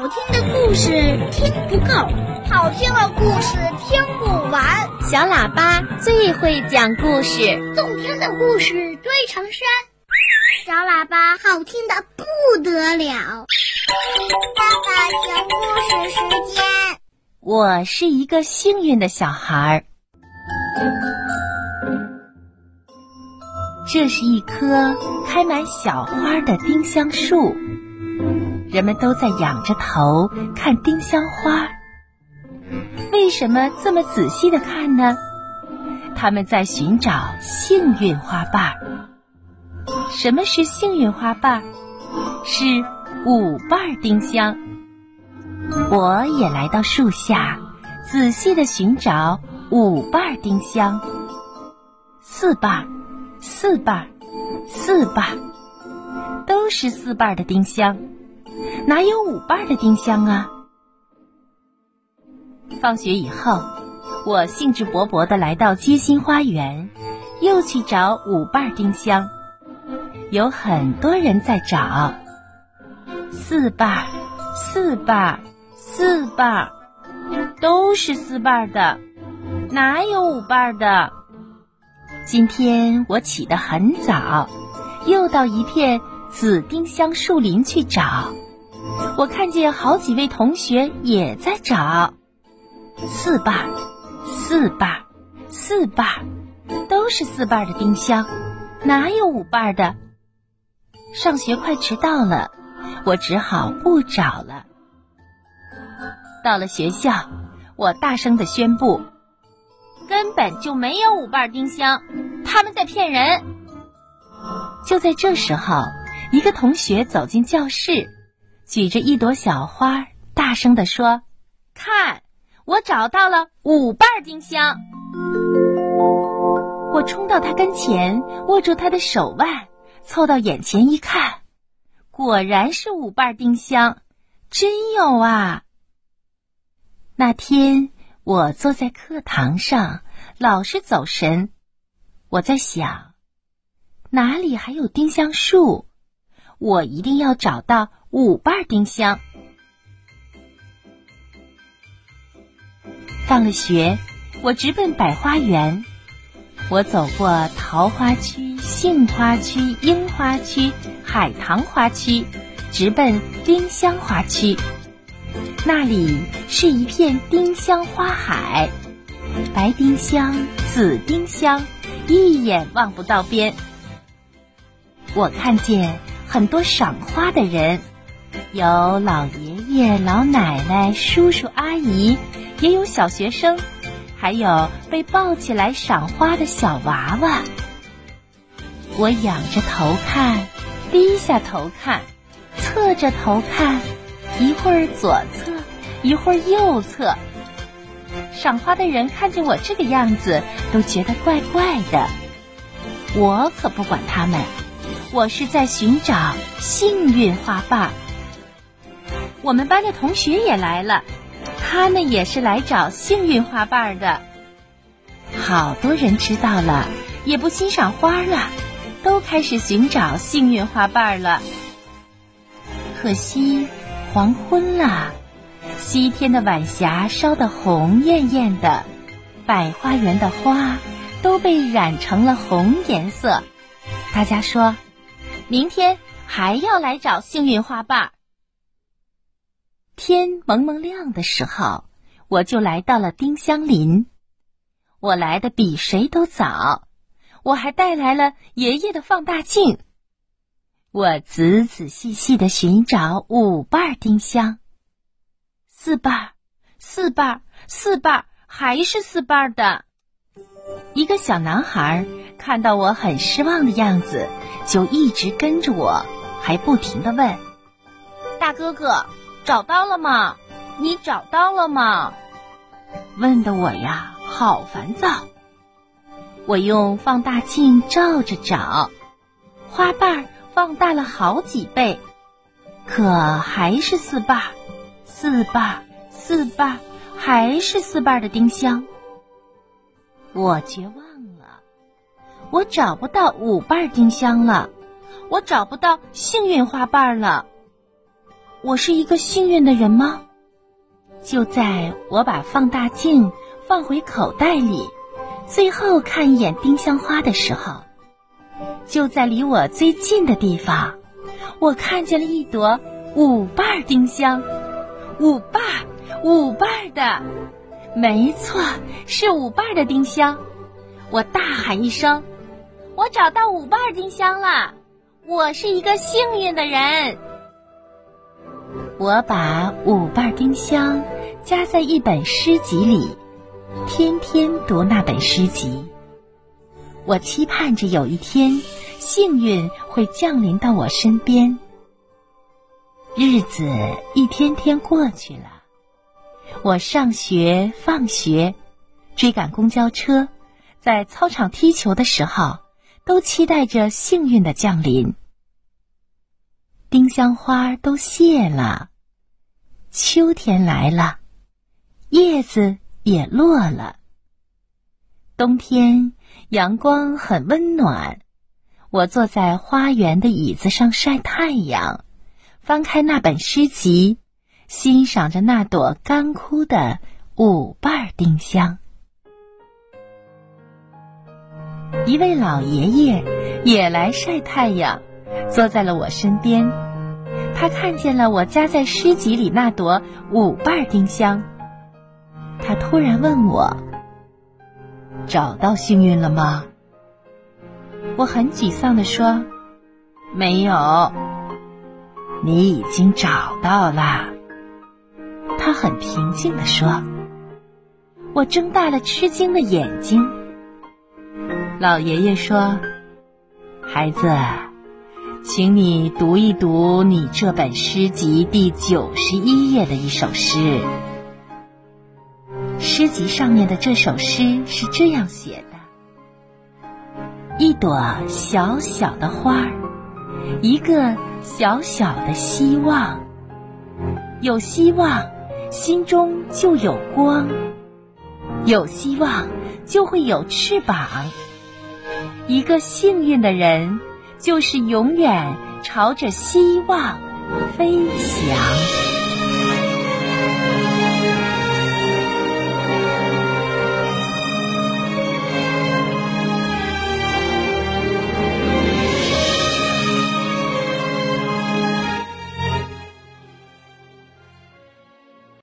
好听的故事听不够，好听的故事听不完。小喇叭最会讲故事，动听的故事堆成山。小喇叭好听的不得了。爸爸讲故事时间。我是一个幸运的小孩儿。这是一棵开满小花的丁香树，人们都在仰着头看丁香花。为什么这么仔细的看呢？他们在寻找幸运花瓣儿。什么是幸运花瓣儿？是五瓣丁香。我也来到树下，仔细的寻找五瓣丁香。四瓣。四瓣，四瓣，都是四瓣的丁香，哪有五瓣的丁香啊？放学以后，我兴致勃勃的来到街心花园，又去找五瓣丁香。有很多人在找，四瓣，四瓣，四瓣，都是四瓣的，哪有五瓣的？今天我起得很早，又到一片紫丁香树林去找。我看见好几位同学也在找，四瓣儿，四瓣儿，四瓣儿，都是四瓣儿的丁香，哪有五瓣儿的？上学快迟到了，我只好不找了。到了学校，我大声的宣布。根本就没有五瓣丁香，他们在骗人。就在这时候，一个同学走进教室，举着一朵小花，大声地说：“看，我找到了五瓣丁香！”我冲到他跟前，握住他的手腕，凑到眼前一看，果然是五瓣丁香，真有啊！那天。我坐在课堂上，老是走神。我在想，哪里还有丁香树？我一定要找到五瓣丁香。放了学，我直奔百花园。我走过桃花区、杏花区、樱花区、海棠花区，直奔丁香花区。那里是一片丁香花海，白丁香、紫丁香，一眼望不到边。我看见很多赏花的人，有老爷爷、老奶奶、叔叔阿姨，也有小学生，还有被抱起来赏花的小娃娃。我仰着头看，低下头看，侧着头看。一会儿左侧，一会儿右侧，赏花的人看见我这个样子，都觉得怪怪的。我可不管他们，我是在寻找幸运花瓣。我们班的同学也来了，他们也是来找幸运花瓣的。好多人知道了，也不欣赏花了，都开始寻找幸运花瓣了。可惜。黄昏了，西天的晚霞烧得红艳艳的，百花园的花都被染成了红颜色。大家说，明天还要来找幸运花瓣。天蒙蒙亮的时候，我就来到了丁香林。我来的比谁都早，我还带来了爷爷的放大镜。我仔仔细细的寻找五瓣丁香，四瓣，四瓣，四瓣，还是四瓣的。一个小男孩看到我很失望的样子，就一直跟着我，还不停的问：“大哥哥，找到了吗？你找到了吗？”问的我呀，好烦躁。我用放大镜照着找花瓣。放大了好几倍，可还是四瓣，四瓣，四瓣，还是四瓣的丁香。我绝望了，我找不到五瓣丁香了，我找不到幸运花瓣了。我是一个幸运的人吗？就在我把放大镜放回口袋里，最后看一眼丁香花的时候，就在离我最近的地方，我看见了一朵五瓣丁香，五瓣，五瓣的，没错，是五瓣的丁香。我大喊一声：“我找到五瓣丁香了！我是一个幸运的人。”我把五瓣丁香夹在一本诗集里，天天读那本诗集。我期盼着有一天，幸运会降临到我身边。日子一天天过去了，我上学、放学，追赶公交车，在操场踢球的时候，都期待着幸运的降临。丁香花都谢了。秋天来了，叶子也落了。冬天阳光很温暖，我坐在花园的椅子上晒太阳，翻开那本诗集，欣赏着那朵干枯的五瓣丁香。一位老爷爷也来晒太阳，坐在了我身边。他看见了我夹在诗集里那朵五瓣丁香，他突然问我：“找到幸运了吗？”我很沮丧地说：“没有。”你已经找到了。他很平静地说。我睁大了吃惊的眼睛。老爷爷说：“孩子。”请你读一读你这本诗集第九十一页的一首诗。诗集上面的这首诗是这样写的：一朵小小的花儿，一个小小的希望。有希望，心中就有光；有希望，就会有翅膀。一个幸运的人。就是永远朝着希望飞翔。